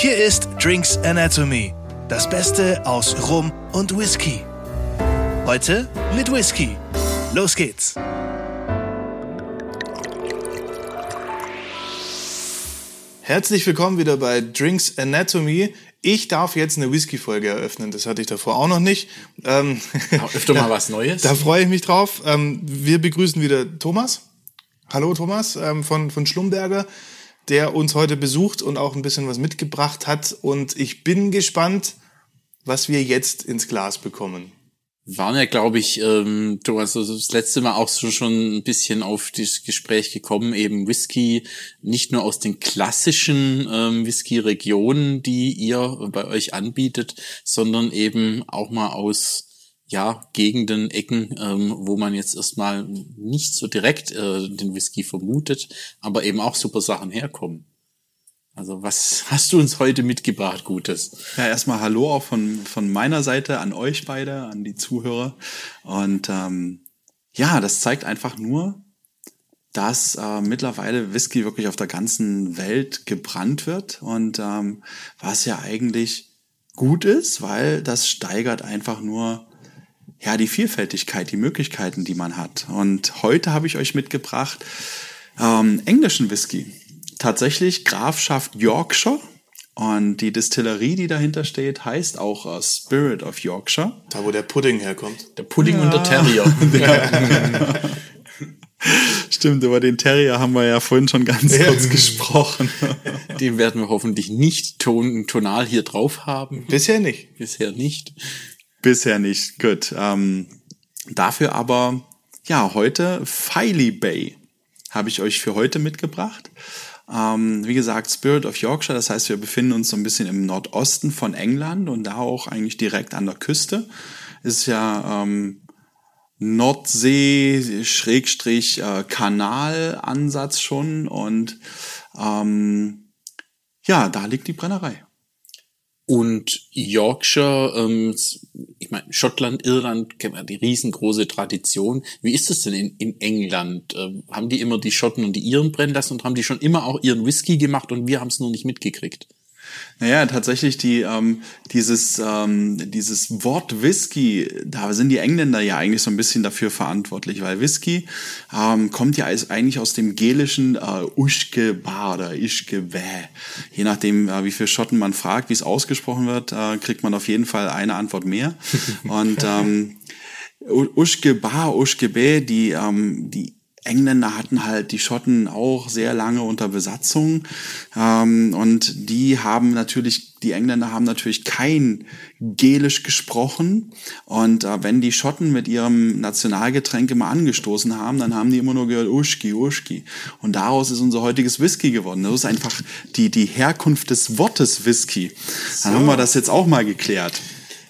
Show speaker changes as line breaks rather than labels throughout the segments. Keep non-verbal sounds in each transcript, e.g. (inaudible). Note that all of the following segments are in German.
Hier ist Drinks Anatomy, das Beste aus Rum und Whisky. Heute mit Whisky. Los geht's.
Herzlich willkommen wieder bei Drinks Anatomy. Ich darf jetzt eine Whisky-Folge eröffnen. Das hatte ich davor auch noch nicht. Ähm,
Öfter mal was (laughs) Neues.
Da freue ich mich drauf. Ähm, wir begrüßen wieder Thomas. Hallo Thomas ähm, von, von Schlumberger, der uns heute besucht und auch ein bisschen was mitgebracht hat. Und ich bin gespannt, was wir jetzt ins Glas bekommen
waren ja, glaube ich, ähm, Thomas, das letzte Mal auch so schon ein bisschen auf das Gespräch gekommen, eben Whisky nicht nur aus den klassischen ähm, Whisky-Regionen, die ihr bei euch anbietet, sondern eben auch mal aus ja, Gegenden, Ecken, ähm, wo man jetzt erstmal nicht so direkt äh, den Whisky vermutet, aber eben auch super Sachen herkommen. Also was hast du uns heute mitgebracht, Gutes?
Ja, erstmal Hallo auch von, von meiner Seite an euch beide, an die Zuhörer. Und ähm, ja, das zeigt einfach nur, dass äh, mittlerweile Whisky wirklich auf der ganzen Welt gebrannt wird und ähm, was ja eigentlich gut ist, weil das steigert einfach nur ja die Vielfältigkeit, die Möglichkeiten, die man hat. Und heute habe ich euch mitgebracht ähm, englischen Whisky tatsächlich Grafschaft Yorkshire. Und die Distillerie, die dahinter steht, heißt auch uh, Spirit of Yorkshire.
Da, wo der Pudding herkommt.
Der Pudding ja. und der Terrier. (laughs) Ja.
Stimmt, über den Terrier haben wir ja vorhin schon ganz ja. kurz gesprochen.
Den werden wir hoffentlich nicht ton tonal hier drauf haben.
Bisher nicht.
Bisher nicht.
Bisher nicht, gut. Ähm, dafür aber, ja, heute Filey Bay habe ich euch für heute mitgebracht. Ähm, wie gesagt, Spirit of Yorkshire, das heißt, wir befinden uns so ein bisschen im Nordosten von England und da auch eigentlich direkt an der Küste. Ist ja ähm, Nordsee, Schrägstrich, äh, schon und ähm, ja, da liegt die Brennerei.
Und Yorkshire, ähm, ich meine, Schottland, Irland, kennt man die riesengroße Tradition. Wie ist das denn in, in England? Ähm, haben die immer die Schotten und die Iren brennen lassen und haben die schon immer auch ihren Whisky gemacht und wir haben es nur nicht mitgekriegt?
Naja, tatsächlich die, ähm, dieses, ähm, dieses Wort Whisky, da sind die Engländer ja eigentlich so ein bisschen dafür verantwortlich, weil Whisky ähm, kommt ja als, eigentlich aus dem gelischen äh, Uschke Bar oder Ischke Bä. Je nachdem, äh, wie viel Schotten man fragt, wie es ausgesprochen wird, äh, kriegt man auf jeden Fall eine Antwort mehr. (laughs) Und ähm, Uschke Bar, Uschke Bä, die, ähm, die Engländer hatten halt die Schotten auch sehr lange unter Besatzung ähm, und die haben natürlich, die Engländer haben natürlich kein Gelisch gesprochen und äh, wenn die Schotten mit ihrem Nationalgetränk immer angestoßen haben, dann haben die immer nur gehört Uschki, Uschki und daraus ist unser heutiges Whisky geworden. Das ist einfach die, die Herkunft des Wortes Whisky. Dann so. haben wir das jetzt auch mal geklärt.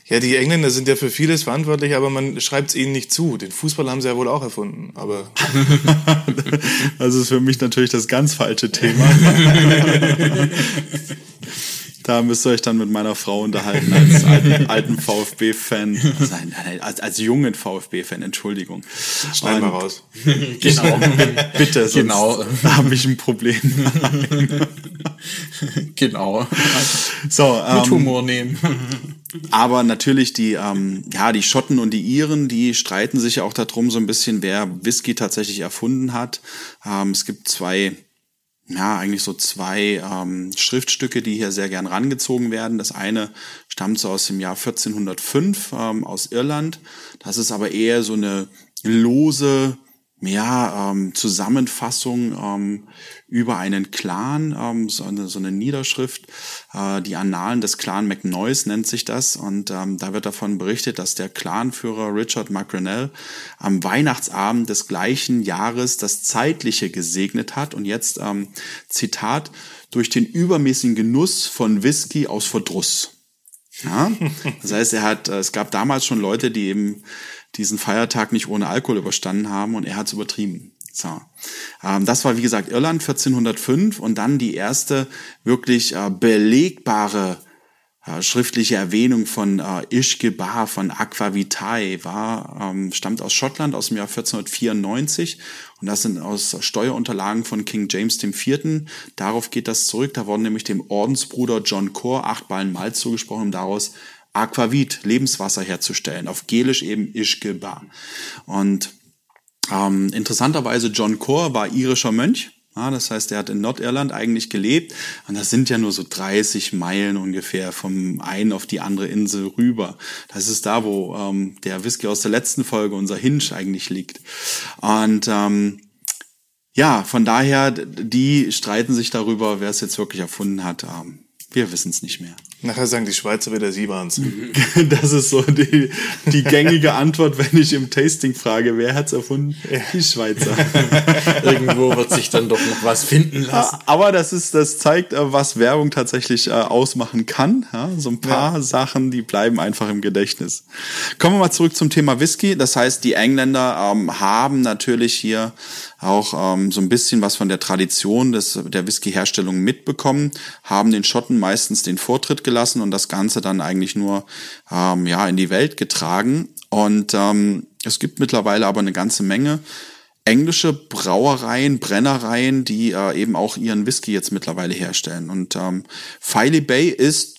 Ja, die Engländer sind ja für vieles verantwortlich, aber man schreibt es ihnen nicht zu. Den Fußball haben sie ja wohl auch erfunden, aber. (laughs)
das ist für mich natürlich das ganz falsche Thema. (laughs) da müsst ihr euch dann mit meiner Frau unterhalten als alten, alten VfB-Fan. Als, als, als, jungen VfB-Fan, Entschuldigung.
Schneiden wir raus. (laughs)
Genau. Bitte, sonst genau. habe ich ein Problem. (laughs)
genau.
So,
ähm, mit Humor nehmen.
Aber natürlich die, ähm, ja, die Schotten und die Iren, die streiten sich ja auch darum so ein bisschen, wer Whisky tatsächlich erfunden hat. Ähm, es gibt zwei, ja, eigentlich so zwei ähm, Schriftstücke, die hier sehr gern rangezogen werden. Das eine stammt so aus dem Jahr 1405 ähm, aus Irland. Das ist aber eher so eine lose ja, ähm, Zusammenfassung ähm, über einen Clan, ähm, so, eine, so eine Niederschrift, äh, die Annalen des Clan McNoyce nennt sich das. Und ähm, da wird davon berichtet, dass der Clanführer Richard McRenell am Weihnachtsabend des gleichen Jahres das Zeitliche gesegnet hat. Und jetzt, ähm, Zitat, durch den übermäßigen Genuss von Whisky aus Verdruss. Ja? (laughs) Das heißt, er hat, äh, es gab damals schon Leute, die eben diesen Feiertag nicht ohne Alkohol überstanden haben und er hat es übertrieben. So. Ähm, das war, wie gesagt, Irland 1405 und dann die erste wirklich äh, belegbare äh, schriftliche Erwähnung von äh, Ishgebar, von Aquavitae, war, ähm, stammt aus Schottland aus dem Jahr 1494 und das sind aus Steuerunterlagen von King James IV. Darauf geht das zurück. Da wurden nämlich dem Ordensbruder John Core acht Ballen Malz zugesprochen, um daraus Aquavit, Lebenswasser herzustellen. Auf Gelisch eben Ishgebar. Und ähm, interessanterweise John Core war irischer Mönch ja, das heißt, er hat in Nordirland eigentlich gelebt und das sind ja nur so 30 Meilen ungefähr vom einen auf die andere Insel rüber. Das ist da, wo ähm, der Whisky aus der letzten Folge, unser Hinge, eigentlich liegt. Und ähm, ja, von daher, die streiten sich darüber, wer es jetzt wirklich erfunden hat. Ähm, wir wissen es nicht mehr.
Nachher sagen die Schweizer wieder, sie waren's. (laughs)
Das ist so die, die gängige Antwort, wenn ich im Tasting frage, wer hat's erfunden? Die Schweizer. (laughs)
Irgendwo wird sich dann doch noch was finden lassen.
Aber das ist, das zeigt, äh, was Werbung tatsächlich äh, ausmachen kann. So ein paar ja. Sachen, die bleiben einfach im Gedächtnis. Kommen wir mal zurück zum Thema Whisky. Das heißt, die Engländer ähm, haben natürlich hier auch ähm, so ein bisschen was von der Tradition des, der Whisky-Herstellung mitbekommen, haben den Schotten meistens den Vortritt gelassen und das Ganze dann eigentlich nur ähm, ja in die Welt getragen. Und ähm, es gibt mittlerweile aber eine ganze Menge englische Brauereien, Brennereien, die äh, eben auch ihren Whisky jetzt mittlerweile herstellen. Und ähm, Filey Bay ist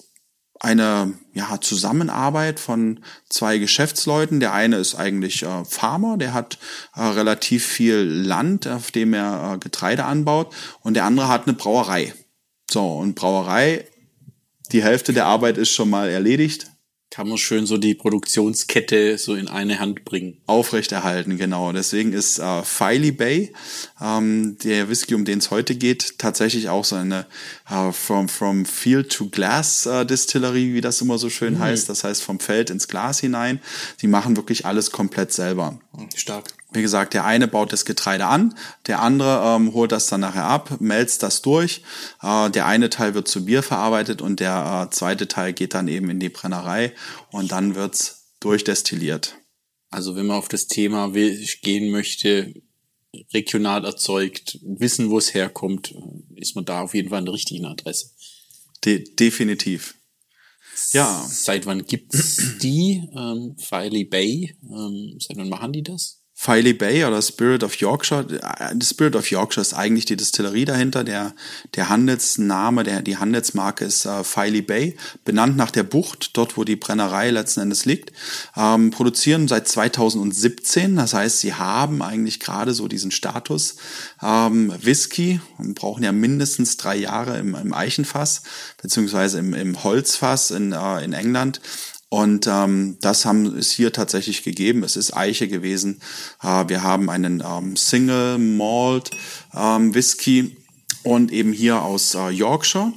eine ja, Zusammenarbeit von zwei Geschäftsleuten. Der eine ist eigentlich äh, Farmer, der hat äh, relativ viel Land, auf dem er äh, Getreide anbaut, und der andere hat eine Brauerei. So, und Brauerei, die Hälfte der Arbeit ist schon mal erledigt
kann man schön so die Produktionskette so in eine Hand bringen.
Aufrechterhalten, genau. Deswegen ist äh, Filey Bay, ähm, der Whisky, um den es heute geht, tatsächlich auch so eine äh, from, from Field to Glass äh, Distillerie, wie das immer so schön mhm. heißt. Das heißt vom Feld ins Glas hinein. Die machen wirklich alles komplett selber.
Stark.
Wie gesagt, der eine baut das Getreide an, der andere ähm, holt das dann nachher ab, melzt das durch. Äh, der eine Teil wird zu Bier verarbeitet und der äh, zweite Teil geht dann eben in die Brennerei und dann wird's durchdestilliert.
Also wenn man auf das Thema gehen möchte, regional erzeugt, wissen, wo es herkommt, ist man da auf jeden Fall an der richtigen Adresse.
De definitiv.
Ja. Seit wann gibt's die? Ähm, Filey Bay. Ähm, seit wann machen die das?
Filey Bay oder Spirit of Yorkshire. The Spirit of Yorkshire ist eigentlich die Distillerie dahinter. Der, der Handelsname, der, die Handelsmarke ist äh, Filey Bay, benannt nach der Bucht, dort wo die Brennerei letzten Endes liegt. Ähm, produzieren seit 2017, das heißt, sie haben eigentlich gerade so diesen Status. Ähm, Whisky, brauchen ja mindestens drei Jahre im, im Eichenfass, beziehungsweise im, im Holzfass in, äh, in England. Und ähm, das haben es hier tatsächlich gegeben. Es ist Eiche gewesen. Äh, wir haben einen ähm, Single Malt ähm, Whisky und eben hier aus äh, Yorkshire.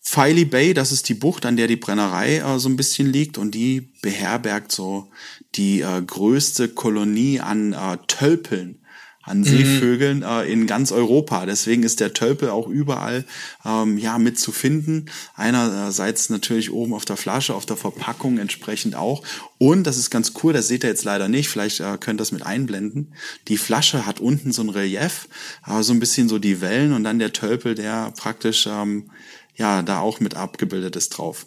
Filey Bay, das ist die Bucht, an der die Brennerei äh, so ein bisschen liegt und die beherbergt so die äh, größte Kolonie an äh, Tölpeln an Seevögeln mhm. äh, in ganz Europa. Deswegen ist der Tölpel auch überall ähm, ja mit zu finden. Einerseits natürlich oben auf der Flasche, auf der Verpackung entsprechend auch. Und das ist ganz cool, das seht ihr jetzt leider nicht, vielleicht äh, könnt ihr das mit einblenden. Die Flasche hat unten so ein Relief, äh, so ein bisschen so die Wellen und dann der Tölpel, der praktisch ähm, ja da auch mit abgebildet ist drauf.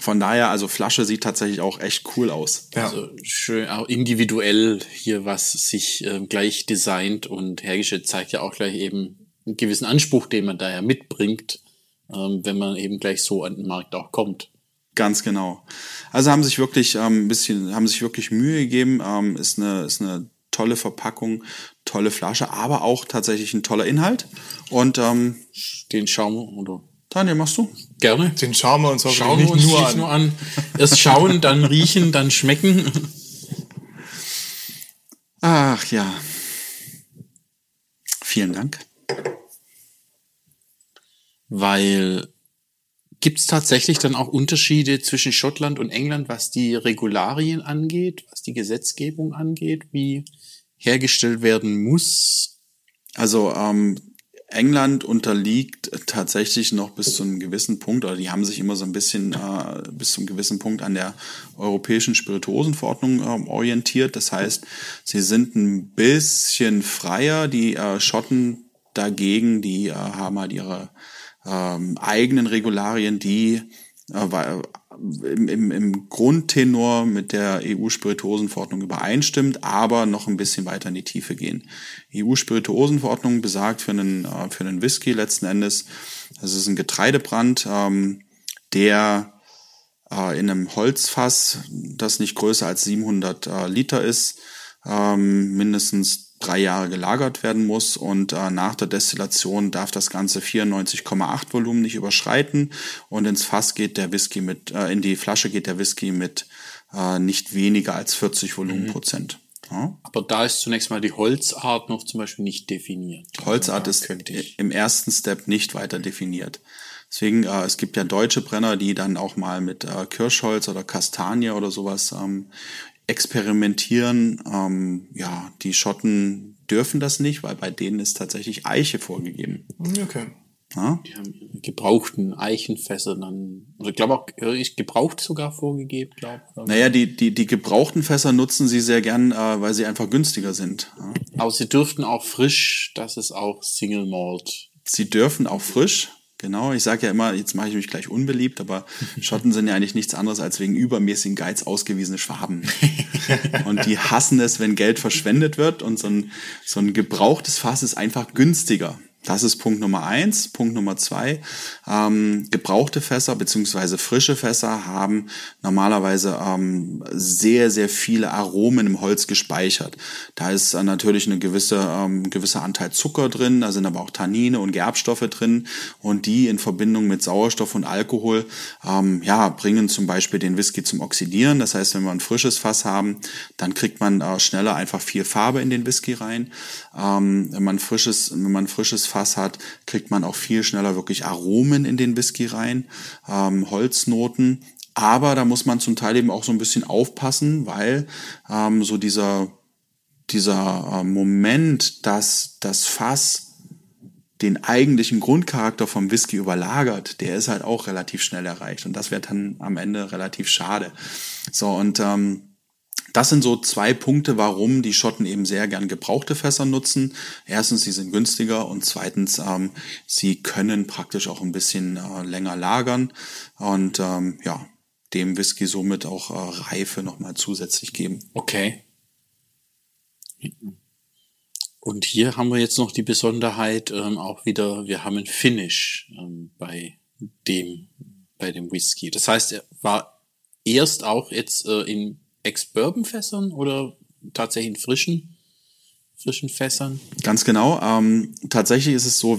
Von daher, also Flasche sieht tatsächlich auch echt cool aus.
Ja. Also schön, auch individuell hier was sich äh, gleich designt und hergestellt zeigt ja auch gleich eben einen gewissen Anspruch, den man daher mitbringt, ähm, wenn man eben gleich so an den Markt auch kommt.
Ganz genau. Also haben sich wirklich ähm, ein bisschen, haben sich wirklich Mühe gegeben. Ähm, ist eine, ist eine tolle Verpackung, tolle Flasche, aber auch tatsächlich ein toller Inhalt. Und ähm,
den Schaum oder
Daniel, machst du?
Gerne.
Den schauen wir uns
auch schauen nicht, uns nur, nicht an. nur an. Erst schauen, (laughs) dann riechen, dann schmecken.
Ach ja. Vielen Dank.
Weil gibt es tatsächlich dann auch Unterschiede zwischen Schottland und England, was die Regularien angeht, was die Gesetzgebung angeht, wie hergestellt werden muss?
Also ähm, England unterliegt tatsächlich noch bis zu einem gewissen Punkt, oder die haben sich immer so ein bisschen äh, bis zu einem gewissen Punkt an der europäischen Spirituosenverordnung äh, orientiert. Das heißt, sie sind ein bisschen freier. Die äh, Schotten dagegen, die äh, haben halt ihre ähm, eigenen Regularien, die äh, im, im, im Grundtenor mit der EU-Spirituosenverordnung übereinstimmt, aber noch ein bisschen weiter in die Tiefe gehen. EU-Spirituosenverordnung besagt für einen, äh, für einen Whisky letzten Endes, das ist ein Getreidebrand, ähm, der äh, in einem Holzfass, das nicht größer als 700 äh, Liter ist, ähm, mindestens drei Jahre gelagert werden muss und äh, nach der Destillation darf das Ganze 94,8 Volumen nicht überschreiten und ins Fass geht der Whisky mit, äh, in die Flasche geht der Whisky mit äh, nicht weniger als 40 Volumenprozent.
Mhm. Ja. Aber da ist zunächst mal die Holzart noch zum Beispiel nicht definiert.
Holzart ja, ist im ersten Step nicht weiter definiert. Deswegen, äh, es gibt ja deutsche Brenner, die dann auch mal mit äh, Kirschholz oder Kastanie oder sowas ähm, experimentieren. Ähm, ja, die Schotten dürfen das nicht, weil bei denen ist tatsächlich Eiche vorgegeben.
Okay.
Ja? Die haben gebrauchten Eichenfässer dann, oder ich glaube auch, ich gebraucht sogar vorgegeben, glaube
ich. Naja, die, die, die gebrauchten Fässer nutzen sie sehr gern, äh, weil sie einfach günstiger sind. Ja?
Aber sie dürften auch frisch, das ist auch Single Malt.
Sie dürfen auch frisch, Genau, ich sage ja immer, jetzt mache ich mich gleich unbeliebt, aber (laughs) Schotten sind ja eigentlich nichts anderes als wegen übermäßigen Geiz ausgewiesene Schwaben. (laughs) und die hassen es, wenn Geld verschwendet wird und so ein, so ein gebrauchtes Fass ist einfach günstiger. Das ist Punkt Nummer eins. Punkt Nummer zwei. Ähm, gebrauchte Fässer beziehungsweise frische Fässer haben normalerweise ähm, sehr, sehr viele Aromen im Holz gespeichert. Da ist äh, natürlich eine gewisse, ähm, gewisser Anteil Zucker drin, da sind aber auch Tannine und Gerbstoffe drin und die in Verbindung mit Sauerstoff und Alkohol ähm, ja, bringen zum Beispiel den Whisky zum Oxidieren. Das heißt, wenn wir ein frisches Fass haben, dann kriegt man äh, schneller einfach viel Farbe in den Whisky rein. Ähm, wenn man frisches, wenn man frisches Fass hat, kriegt man auch viel schneller wirklich Aromen in den Whisky rein, ähm, Holznoten. Aber da muss man zum Teil eben auch so ein bisschen aufpassen, weil ähm, so dieser, dieser äh, Moment, dass das Fass den eigentlichen Grundcharakter vom Whisky überlagert, der ist halt auch relativ schnell erreicht. Und das wird dann am Ende relativ schade. So, und ähm, das sind so zwei Punkte, warum die Schotten eben sehr gern gebrauchte Fässer nutzen. Erstens, sie sind günstiger und zweitens, ähm, sie können praktisch auch ein bisschen äh, länger lagern und ähm, ja, dem Whisky somit auch äh, Reife nochmal zusätzlich geben.
Okay. Und hier haben wir jetzt noch die Besonderheit ähm, auch wieder, wir haben ein Finish ähm, bei dem, bei dem Whisky. Das heißt, er war erst auch jetzt äh, in Ex-Bourbon-Fässern oder tatsächlich in frischen, frischen Fässern?
Ganz genau. Ähm, tatsächlich ist es so,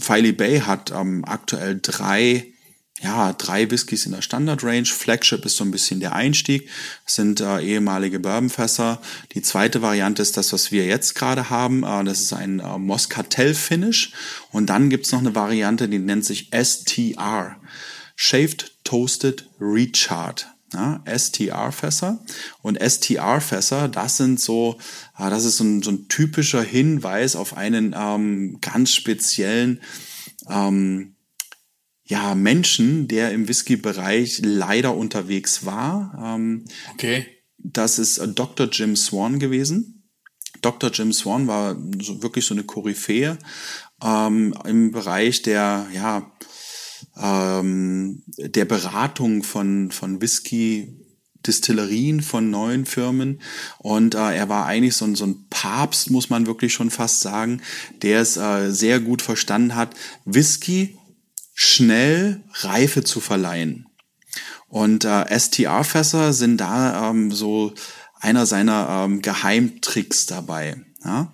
Filey Bay hat ähm, aktuell drei ja, drei Whiskys in der Standard Range. Flagship ist so ein bisschen der Einstieg. Das sind äh, ehemalige Bourbonfässer. Die zweite Variante ist das, was wir jetzt gerade haben. Äh, das ist ein äh, Moscatel Finish. Und dann gibt's noch eine Variante, die nennt sich STR. Shaved Toasted Recharred ja, STR-Fässer. Und STR-Fässer, das sind so, ah, das ist so ein, so ein typischer Hinweis auf einen ähm, ganz speziellen ähm, ja, Menschen, der im Whisky-Bereich leider unterwegs war. Ähm,
okay.
Das ist äh, Dr. Jim Swan gewesen. Dr. Jim Swan war so wirklich so eine Koryphäe ähm, im Bereich der, ja, ähm, der Beratung von, von Whisky Distillerien von neuen Firmen und äh, er war eigentlich so ein, so ein Papst, muss man wirklich schon fast sagen, der es äh, sehr gut verstanden hat, Whisky schnell Reife zu verleihen. Und äh, STR-Fässer sind da ähm, so einer seiner ähm, Geheimtricks dabei. Ja,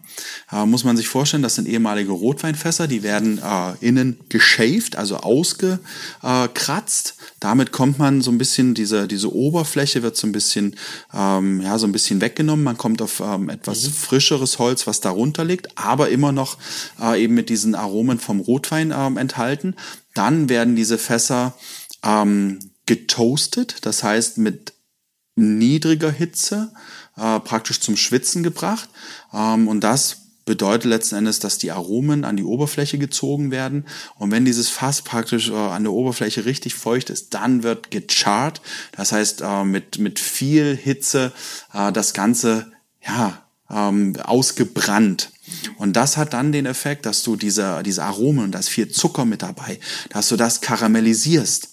äh, muss man sich vorstellen, das sind ehemalige Rotweinfässer, die werden äh, innen geschaved, also ausgekratzt. Damit kommt man so ein bisschen, diese, diese Oberfläche wird so ein bisschen, ähm, ja, so ein bisschen weggenommen. Man kommt auf ähm, etwas mhm. frischeres Holz, was darunter liegt, aber immer noch äh, eben mit diesen Aromen vom Rotwein ähm, enthalten. Dann werden diese Fässer ähm, getoastet, das heißt mit niedriger Hitze äh, praktisch zum Schwitzen gebracht. Ähm, und das bedeutet letzten Endes, dass die Aromen an die Oberfläche gezogen werden. Und wenn dieses Fass praktisch äh, an der Oberfläche richtig feucht ist, dann wird gecharrt. Das heißt, äh, mit, mit viel Hitze äh, das Ganze, ja, ähm, ausgebrannt. Und das hat dann den Effekt, dass du diese, diese Aromen und da ist viel Zucker mit dabei, dass du das karamellisierst.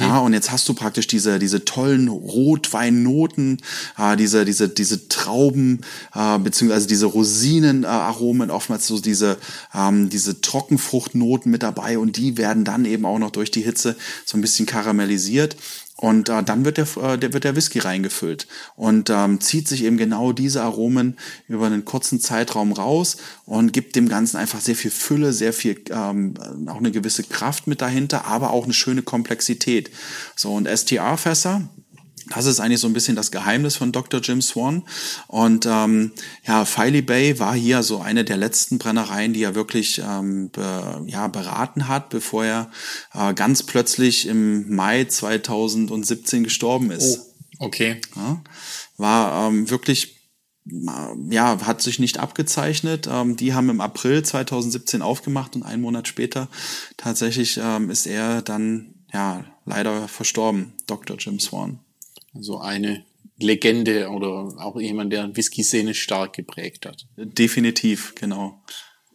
Ja, und jetzt hast du praktisch diese, diese tollen Rotweinnoten, äh, diese, diese, diese Trauben, äh, beziehungsweise diese Rosinenaromen, oftmals so diese, ähm, diese Trockenfruchtnoten mit dabei und die werden dann eben auch noch durch die Hitze so ein bisschen karamellisiert. Und äh, dann wird der, äh, der, wird der Whisky reingefüllt und ähm, zieht sich eben genau diese Aromen über einen kurzen Zeitraum raus und gibt dem Ganzen einfach sehr viel Fülle, sehr viel, ähm, auch eine gewisse Kraft mit dahinter, aber auch eine schöne Komplexität. So, und STR-Fässer, das ist eigentlich so ein bisschen das Geheimnis von Dr. Jim Swan. Und ähm, ja, Filey Bay war hier so eine der letzten Brennereien, die er wirklich ähm, be, ja, beraten hat, bevor er äh, ganz plötzlich im Mai 2017 gestorben ist.
Oh, okay.
Ja, war ähm, wirklich ja, hat sich nicht abgezeichnet. Ähm, die haben im April 2017 aufgemacht und einen Monat später tatsächlich ähm, ist er dann ja leider verstorben, Dr. Jim Swan.
Also eine Legende oder auch jemand, der Whisky-Szene stark geprägt hat.
Definitiv, genau.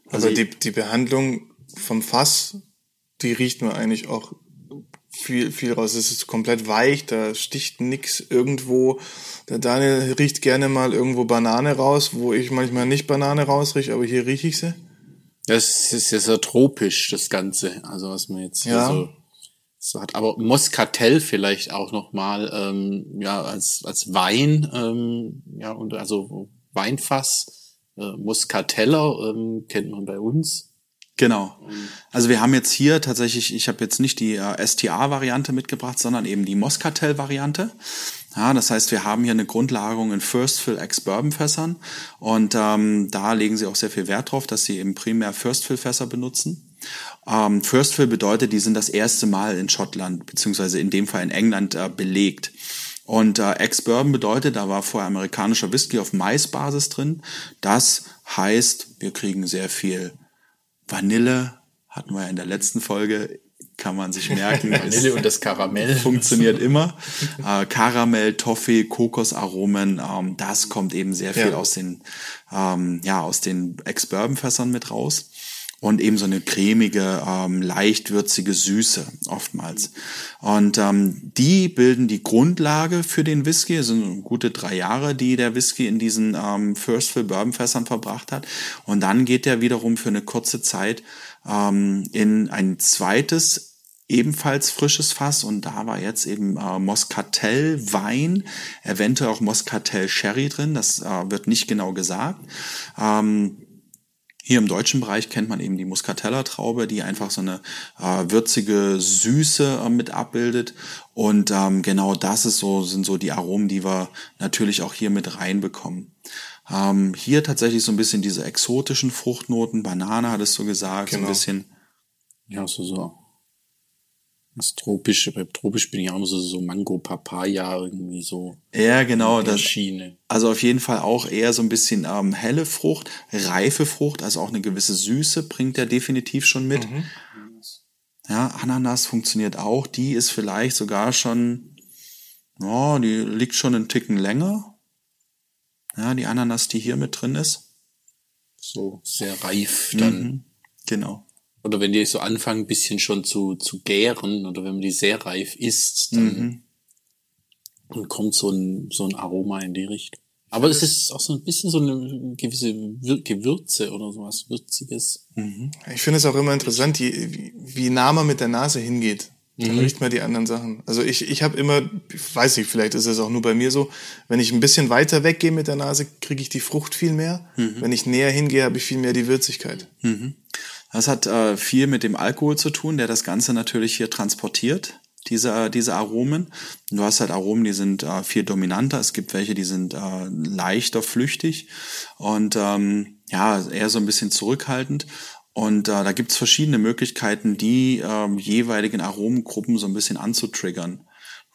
Also die, die Behandlung vom Fass, die riecht man eigentlich auch viel, viel raus. Es ist komplett weich, da sticht nix irgendwo. Der Daniel riecht gerne mal irgendwo Banane raus, wo ich manchmal nicht Banane rausrieche, aber hier rieche ich sie.
Das ist ja sehr tropisch, das Ganze. Also was man jetzt hier
Ja.
so, so hat. Aber Moscatel vielleicht auch nochmal, ähm, ja, als, als Wein, ähm, ja, und also Weinfass, äh, Moscateller ähm, kennt man bei uns.
Genau. Also wir haben jetzt hier tatsächlich, ich habe jetzt nicht die äh, STA-Variante mitgebracht, sondern eben die Moscatel-Variante. Ja, das heißt, wir haben hier eine Grundlagerung in First Fill Ex-Bourbon Fässern und ähm, da legen sie auch sehr viel Wert drauf, dass sie eben primär First Fill Fässer benutzen. Ähm, First Fill bedeutet, die sind das erste Mal in Schottland beziehungsweise in dem Fall in England äh, belegt. Und äh, Ex-Bourbon bedeutet, da war vorher amerikanischer Whisky auf Maisbasis drin. Das heißt, wir kriegen sehr viel Vanille, hatten wir ja in der letzten Folge, kann man sich merken. (laughs)
Vanille und das Karamell.
funktioniert immer. (laughs) Äh, Karamell, Toffee, Kokosaromen, ähm, das kommt eben sehr viel
Ja.
aus den, ähm, ja, aus den Ex-Bourbon-Fässern mit raus. Und eben so eine cremige, ähm, leicht würzige Süße oftmals. Und ähm, die bilden die Grundlage für den Whisky. Es sind gute drei Jahre, die der Whisky in diesen ähm, First Fill Bourbon Fässern verbracht hat. Und dann geht er wiederum für eine kurze Zeit ähm, in ein zweites ebenfalls frisches Fass und da war jetzt eben äh, Moscatel Wein, eventuell auch Moscatel Sherry drin, das äh, wird nicht genau gesagt. Ähm, hier im deutschen Bereich kennt man eben die Muscateller Traube, die einfach so eine äh, würzige Süße äh, mit abbildet. Und ähm, genau das ist so, sind so die Aromen, die wir natürlich auch hier mit reinbekommen. Ähm, hier tatsächlich so ein bisschen diese exotischen Fruchtnoten, Banane hattest du gesagt, so
Genau.
ein bisschen.
Ja, so, so. Das Tropische, bei Tropisch bin ich auch immer so, so Mango, Papaya, irgendwie so.
Ja, genau, das,
Schiene.
Also auf jeden Fall auch eher so ein bisschen ähm, helle Frucht, reife Frucht, also auch eine gewisse Süße bringt er definitiv schon mit. Ja, Ananas funktioniert auch. Die ist vielleicht sogar schon, ja, die liegt schon einen Ticken länger. Ja, die Ananas, die hier mit drin ist.
So sehr reif dann.
Mhm, genau.
Oder wenn die so anfangen, ein bisschen schon zu, zu gären, oder wenn man die sehr reif isst, dann,
Mhm.
dann kommt so ein, so ein Aroma in die Richtung. Aber es ist auch so ein bisschen so eine gewisse Gewürze oder sowas Würziges.
Ich finde es auch immer interessant, die, wie, wie nah man mit der Nase hingeht. Dann riecht man die anderen Sachen. Also ich, ich habe immer, ich weiß nicht, vielleicht ist es auch nur bei mir so, wenn ich ein bisschen weiter weggehe mit der Nase, kriege ich die Frucht viel mehr. Wenn ich näher hingehe, habe ich viel mehr die Würzigkeit.
Das hat äh, viel mit dem Alkohol zu tun, der das Ganze natürlich hier transportiert, diese, diese Aromen. Du hast halt Aromen, die sind äh, viel dominanter. Es gibt welche, die sind äh, leichter flüchtig und ähm, ja, eher so ein bisschen zurückhaltend. Und äh, da gibt's verschiedene Möglichkeiten, die ähm, jeweiligen Aromengruppen so ein bisschen anzutriggern.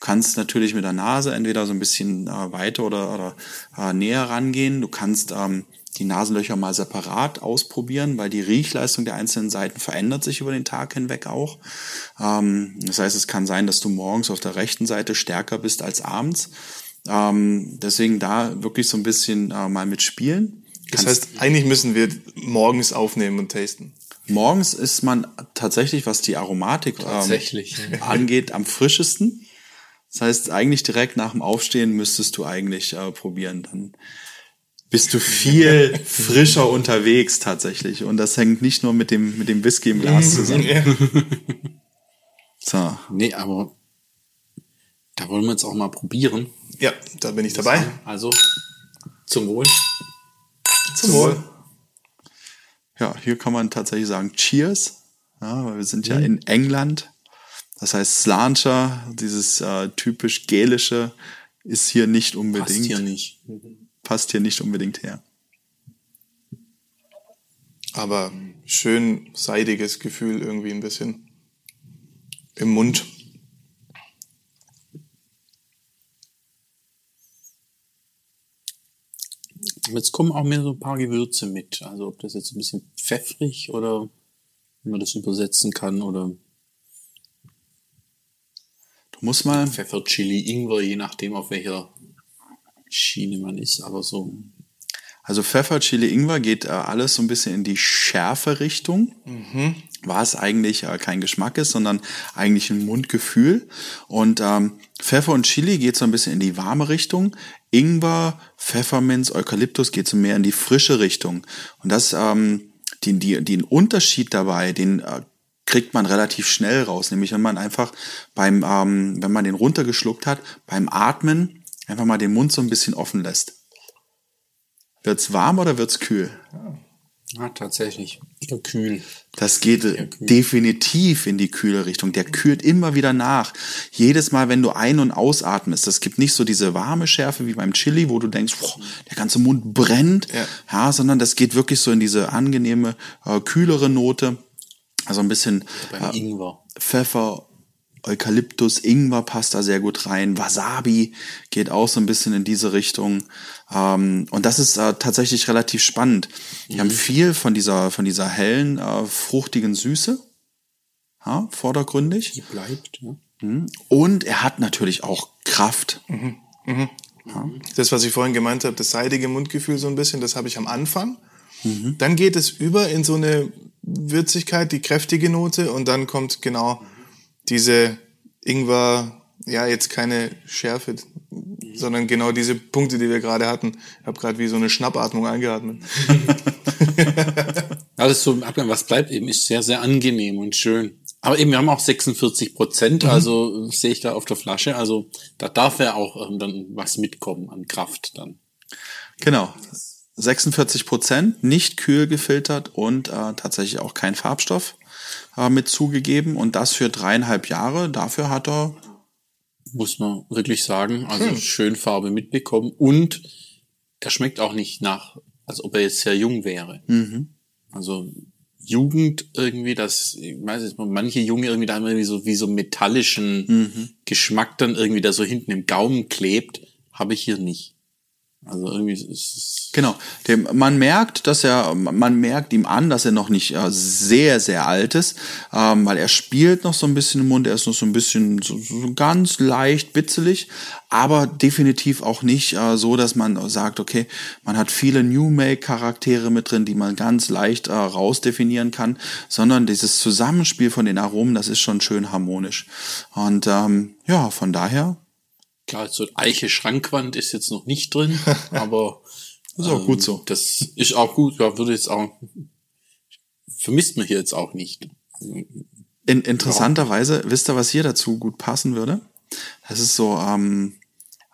Du kannst natürlich mit der Nase entweder so ein bisschen äh, weiter oder, oder äh, näher rangehen. Du kannst ähm, die Nasenlöcher mal separat ausprobieren, weil die Riechleistung der einzelnen Seiten verändert sich über den Tag hinweg auch. Ähm, das heißt, es kann sein, dass du morgens auf der rechten Seite stärker bist als abends. Ähm, deswegen da wirklich so ein bisschen äh, mal mitspielen.
Das heißt, eigentlich müssen wir morgens aufnehmen und tasten.
Morgens ist man tatsächlich, was die Aromatik
Tatsächlich,
ähm, (laughs) angeht, am frischesten. Das heißt, eigentlich direkt nach dem Aufstehen müsstest du eigentlich äh, probieren. Dann bist du viel frischer unterwegs tatsächlich. Und das hängt nicht nur mit dem, mit dem Whisky im Glas zusammen. So.
Nee, aber da wollen wir jetzt auch mal probieren.
Ja, da bin ich dabei.
Also, zum Wohl.
Zum Wohl.
Ja, hier kann man tatsächlich sagen Cheers. Ja, weil wir sind ja in England. Das heißt, Slancher, dieses äh, typisch gälische, ist hier nicht unbedingt.
Passt hier nicht.
Passt hier nicht unbedingt her.
Aber schön seidiges Gefühl irgendwie ein bisschen im Mund.
Jetzt kommen auch mehr so ein paar Gewürze mit. Also ob das jetzt ein bisschen pfeffrig oder wie man das übersetzen kann oder
Du musst mal,
Pfeffer, Chili, Ingwer, je nachdem auf welcher Schiene man ist. Aber so
also Pfeffer, Chili, Ingwer geht äh, alles so ein bisschen in die schärfe Richtung. Was eigentlich äh, kein Geschmack ist, sondern eigentlich ein Mundgefühl. Und ähm, Pfeffer und Chili geht so ein bisschen in die warme Richtung. Ingwer, Pfefferminz, Eukalyptus geht so mehr in die frische Richtung. Und das, ähm, den, die, den Unterschied dabei, den äh, kriegt man relativ schnell raus. Nämlich wenn man einfach beim, ähm, wenn man den runtergeschluckt hat, beim Atmen einfach mal den Mund so ein bisschen offen lässt. Wird's warm oder wird's kühl?
ja, tatsächlich kühl.
Das geht definitiv in die kühle Richtung. Der kühlt immer wieder nach. Jedes Mal, wenn du ein- und ausatmest, das gibt nicht so diese warme Schärfe wie beim Chili, wo du denkst, boah, der ganze Mund brennt, ja.
Ja.
sondern das geht wirklich so in diese angenehme, äh, kühlere Note. Also ein bisschen
Beim Ingwer.
Pfeffer, Eukalyptus, Ingwer passt da sehr gut rein. Wasabi geht auch so ein bisschen in diese Richtung. Ähm, und das ist äh, tatsächlich relativ spannend. Die haben viel von dieser, von dieser hellen, äh, fruchtigen Süße. Ja, vordergründig.
Die bleibt, ja.
Und er hat natürlich auch Kraft.
Das, was ich vorhin gemeint habe, das seidige Mundgefühl so ein bisschen, das habe ich am Anfang. Dann geht es über in so eine Würzigkeit, die kräftige Note und dann kommt genau diese Ingwer, ja, jetzt keine Schärfe, sondern genau diese Punkte, die wir gerade hatten. Ich habe gerade wie so eine Schnappatmung eingeatmet. (laughs)
Alles so im Abgang, was bleibt eben, ist sehr, sehr angenehm und schön. Aber eben, wir haben auch 46 Prozent, also sehe ich da auf der Flasche. Also da darf ja auch ähm, dann was mitkommen an Kraft dann.
Genau. 46 Prozent, nicht kühl gefiltert und äh, tatsächlich auch kein Farbstoff äh, mit zugegeben. Und das für dreieinhalb Jahre. Dafür hat er
Muss man wirklich sagen. Also schön Farbe mitbekommen. Und er schmeckt auch nicht nach, als ob er jetzt sehr jung wäre. Also Jugend irgendwie, das, ich weiß jetzt, manche Junge irgendwie da haben irgendwie so wie so metallischen Geschmack dann irgendwie, der so hinten im Gaumen klebt, habe ich hier nicht. Also irgendwie ist es
Genau. Dem, man merkt, dass er, man merkt ihm an, dass er noch nicht äh, sehr, sehr alt ist, ähm, weil er spielt noch so ein bisschen im Mund, er ist noch so ein bisschen so, so ganz leicht bitzelig, aber definitiv auch nicht äh, so, dass man sagt, okay, man hat viele New Make Charaktere mit drin, die man ganz leicht äh, rausdefinieren kann, sondern dieses Zusammenspiel von den Aromen, das ist schon schön harmonisch. Und ähm, ja, von daher
Klar, so Eiche Schrankwand ist jetzt noch nicht drin, (laughs) aber
ist auch gut so.
Das ist auch gut, ja, würde jetzt auch vermisst man hier jetzt auch nicht.
In, interessanterweise, wisst ihr, was hier dazu gut passen würde? Das ist so ähm,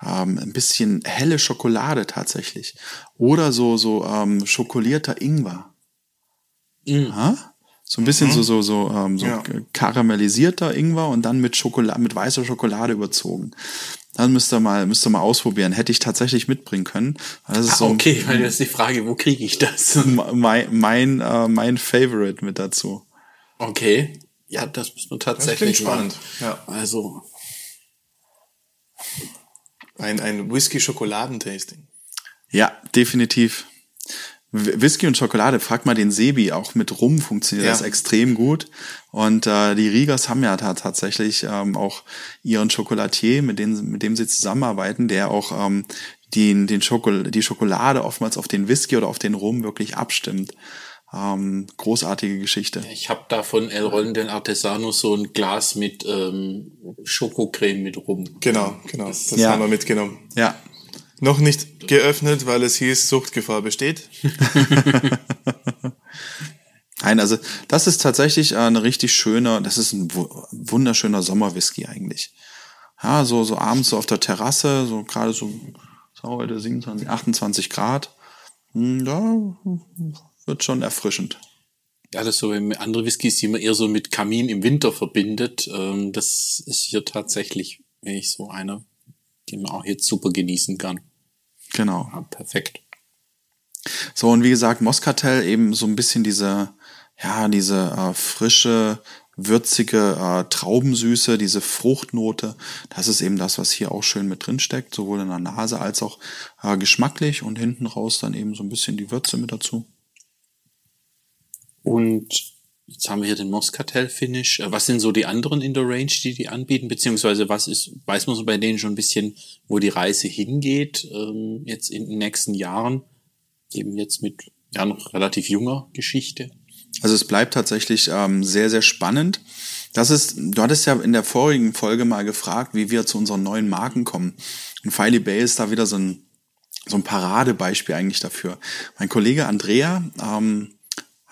ähm, ein bisschen helle Schokolade tatsächlich. Oder so, so ähm, schokolierter Ingwer. Ja? So ein bisschen so, so, so, ähm, so
Ja.
karamellisierter Ingwer und dann mit Schokolade, mit weißer Schokolade überzogen. Dann müsst ihr mal, müsst ihr mal ausprobieren. Hätte ich tatsächlich mitbringen können. Das ist
Ah,
so
okay, weil das ist die Frage, wo kriege ich das? (laughs)
mein, mein, äh, mein Favorite mit dazu.
Okay, ja, das muss man tatsächlich
klingt spannend, ja.
Also,
Ein, ein Whisky-Schokoladentasting.
Ja, definitiv. Wh- Whisky und Schokolade, frag mal den Sebi, auch mit Rum funktioniert
Ja.
das extrem gut. Und äh, die Riegers haben ja ta- tatsächlich ähm, auch ihren Chocolatier, mit dem, mit dem sie zusammenarbeiten, der auch ähm, die, den Schokol die Schokolade oftmals auf den Whisky oder auf den Rum wirklich abstimmt. Ähm, großartige Geschichte.
Ich habe da von El Rollen del Artesano so ein Glas mit ähm, Schokocreme mit rum.
Genau, genau. Das
Ja.
haben wir mitgenommen.
Ja,
Noch nicht geöffnet, weil es hieß, Suchtgefahr besteht. (laughs)
Nein, also das ist tatsächlich eine richtig schöne, das ist ein wu- wunderschöner Sommerwhisky eigentlich. Ja, so, so abends so auf der Terrasse, so gerade so, so heute 27, 28 Grad. Hm, Da wird schon erfrischend.
Ja, das ist so wie andere Whiskys, die man eher so mit Kamin im Winter verbindet. Ähm, das ist hier tatsächlich wirklich so einer, den man auch jetzt super genießen kann.
Genau.
Ja, perfekt.
So, und wie gesagt, Moskatel eben so ein bisschen diese, ja, diese äh, frische, würzige äh, Traubensüße, diese Fruchtnote. Das ist eben das, was hier auch schön mit drin steckt, sowohl in der Nase als auch äh, geschmacklich und hinten raus dann eben so ein bisschen die Würze mit dazu.
Und jetzt haben wir hier den Moscatel Finish. Äh, Was sind so die anderen in der Range, die die anbieten? Beziehungsweise was ist, weiß man so bei denen schon ein bisschen, wo die Reise hingeht, ähm, jetzt in den nächsten Jahren? Eben jetzt mit, ja, noch relativ junger Geschichte.
Also es bleibt tatsächlich ähm, sehr, sehr spannend. Das ist, du hattest ja in der vorigen Folge mal gefragt, wie wir zu unseren neuen Marken kommen. Und Filey Bay ist da wieder so ein, so ein Paradebeispiel eigentlich dafür. Mein Kollege Andrea, ähm,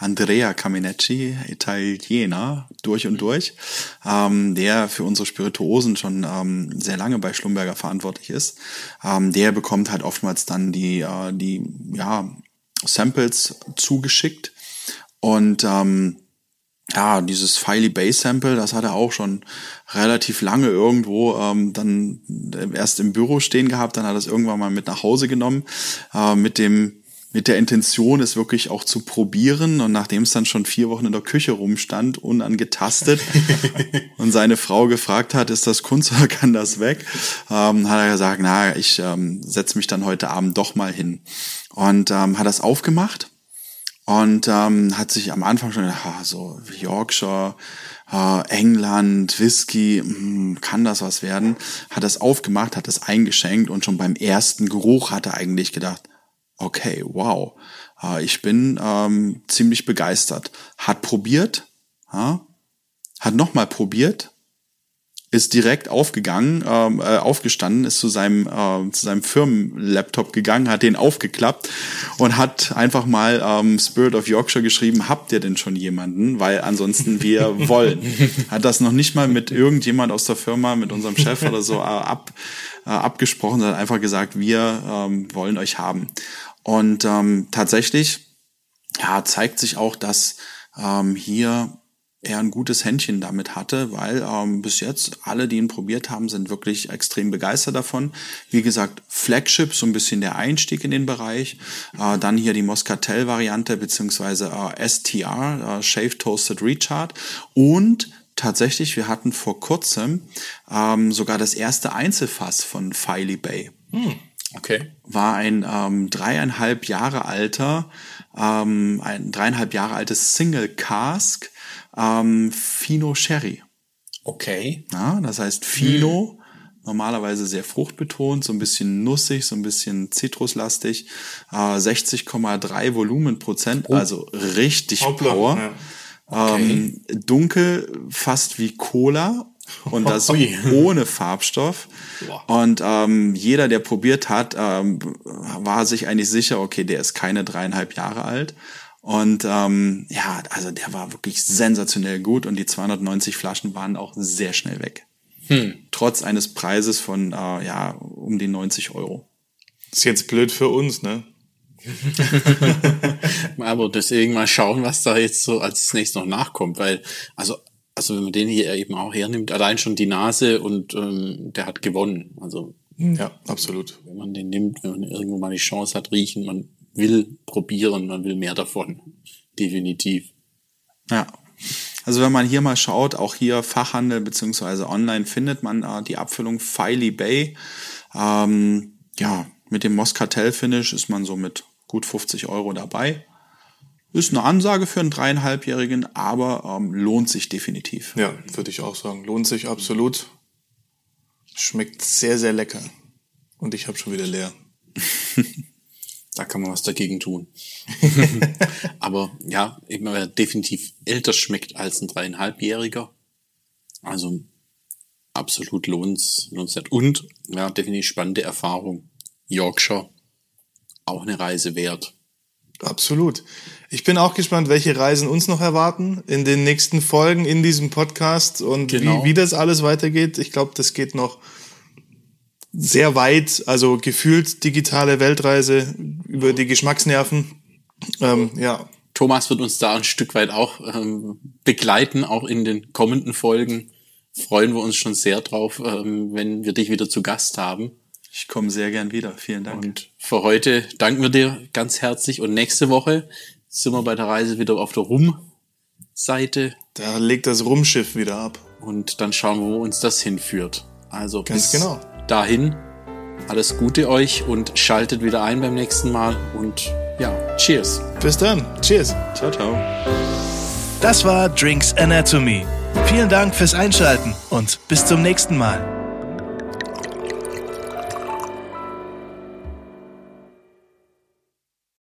Andrea Caminecci, Italiener, durch und durch, ähm, der für unsere Spirituosen schon ähm, sehr lange bei Schlumberger verantwortlich ist, ähm, der bekommt halt oftmals dann die, äh, die ja, Samples zugeschickt. Und ähm, ja, dieses Filey Bay Sample, das hat er auch schon relativ lange irgendwo ähm, dann erst im Büro stehen gehabt, dann hat er es irgendwann mal mit nach Hause genommen, äh, mit dem mit der Intention, es wirklich auch zu probieren. Und nachdem es dann schon vier Wochen in der Küche rumstand, unangetastet, (laughs) und seine Frau gefragt hat, ist das Kunst oder (laughs) kann das weg, ähm, hat er gesagt, na, ich ähm, setze mich dann heute Abend doch mal hin. Und ähm, hat das aufgemacht und ähm, hat sich am Anfang schon gedacht, ah, so Yorkshire, äh, England, Whisky, hm, kann das was werden? Hat das aufgemacht, hat das eingeschenkt und schon beim ersten Geruch hat er eigentlich gedacht, okay, wow, äh, ich bin ähm, ziemlich begeistert. Hat probiert, ja, hat nochmal probiert, ist direkt aufgegangen, ähm, äh, aufgestanden, ist zu seinem äh, zu seinem Firmenlaptop gegangen, hat den aufgeklappt und hat einfach mal ähm, Spirit of Yorkshire geschrieben, habt ihr denn schon jemanden? Weil ansonsten (laughs) wir wollen. Hat das noch nicht mal mit irgendjemand aus der Firma, mit unserem Chef oder so äh, ab, äh, abgesprochen, sondern einfach gesagt, wir ähm, wollen euch haben. Und ähm, tatsächlich ja, zeigt sich auch, dass ähm, hier er ein gutes Händchen damit hatte, weil ähm, bis jetzt alle, die ihn probiert haben, sind wirklich extrem begeistert davon. Wie gesagt, Flagship, so ein bisschen der Einstieg in den Bereich. Äh, dann hier die Moscatel-Variante beziehungsweise äh, STR, äh, Shaved Toasted Recharge. Und tatsächlich, wir hatten vor kurzem ähm, sogar das erste Einzelfass von Filey Bay
Okay.
war ein ähm, dreieinhalb Jahre alter, ähm, ein dreieinhalb Jahre altes Single Cask ähm, Fino Sherry.
Okay.
Ja, das heißt Fino, normalerweise sehr fruchtbetont, so ein bisschen nussig, so ein bisschen zitruslastig, äh, 60,3 Volumenprozent, also richtig
Hoppla,
Power.
ja.
Ähm, dunkel, fast wie Cola und (laughs) das
Ui.
ohne Farbstoff. Und ähm, jeder, der probiert hat, ähm, war sich eigentlich sicher, okay, der ist keine dreieinhalb Jahre alt. Und ähm, ja, also der war wirklich sensationell gut und die 290 Flaschen waren auch sehr schnell weg. Trotz eines Preises von äh, ja um die 90 Euro.
Ist jetzt blöd für uns, ne? (laughs)
Aber deswegen mal schauen, was da jetzt so als nächstes noch nachkommt, weil, also, also wenn man den hier eben auch hernimmt, allein schon die Nase und ähm, der hat gewonnen. Also
Ja, absolut.
wenn man den nimmt, wenn man irgendwo mal die Chance hat, riechen, man will probieren, man will mehr davon. Definitiv.
Ja. Also wenn man hier mal schaut, auch hier Fachhandel beziehungsweise online findet man äh, die Abfüllung Filey Bay. Ähm, ja, mit dem Moscatel-Finish ist man so mit gut 50 Euro dabei. Ist eine Ansage für einen dreieinhalbjährigen, aber ähm, lohnt sich definitiv.
Ja, würde ich auch sagen. Lohnt sich absolut. Schmeckt sehr, sehr lecker. Und ich habe schon wieder leer. (laughs)
Da kann man was dagegen tun. (laughs) Aber ja, eben wer definitiv älter schmeckt als ein dreieinhalbjähriger. Also absolut lohns, lohnenswert. Und ja, definitiv spannende Erfahrung. Yorkshire, auch eine Reise wert.
Absolut. Ich bin auch gespannt, welche Reisen uns noch erwarten in den nächsten Folgen in diesem Podcast und
Genau.
wie, wie das alles weitergeht. Ich glaube, das geht noch sehr weit, also gefühlt digitale Weltreise über die Geschmacksnerven. Ähm, ja,
Thomas wird uns da ein Stück weit auch ähm, begleiten, auch in den kommenden Folgen. Freuen wir uns schon sehr drauf, ähm, wenn wir dich wieder zu Gast haben.
Ich komme sehr gern wieder. Vielen Dank.
Und für heute danken wir dir ganz herzlich. Und nächste Woche sind wir bei der Reise wieder auf der Rum-Seite.
da legt das Rumschiff wieder ab.
Und dann schauen wir, wo uns das hinführt. Also
Ganz
bis
genau.
dahin, alles Gute euch und schaltet wieder ein beim nächsten Mal. Und ja, cheers.
Bis dann. Cheers.
Ciao, ciao.
Das war Drinks Anatomy. Vielen Dank fürs Einschalten und bis zum nächsten Mal.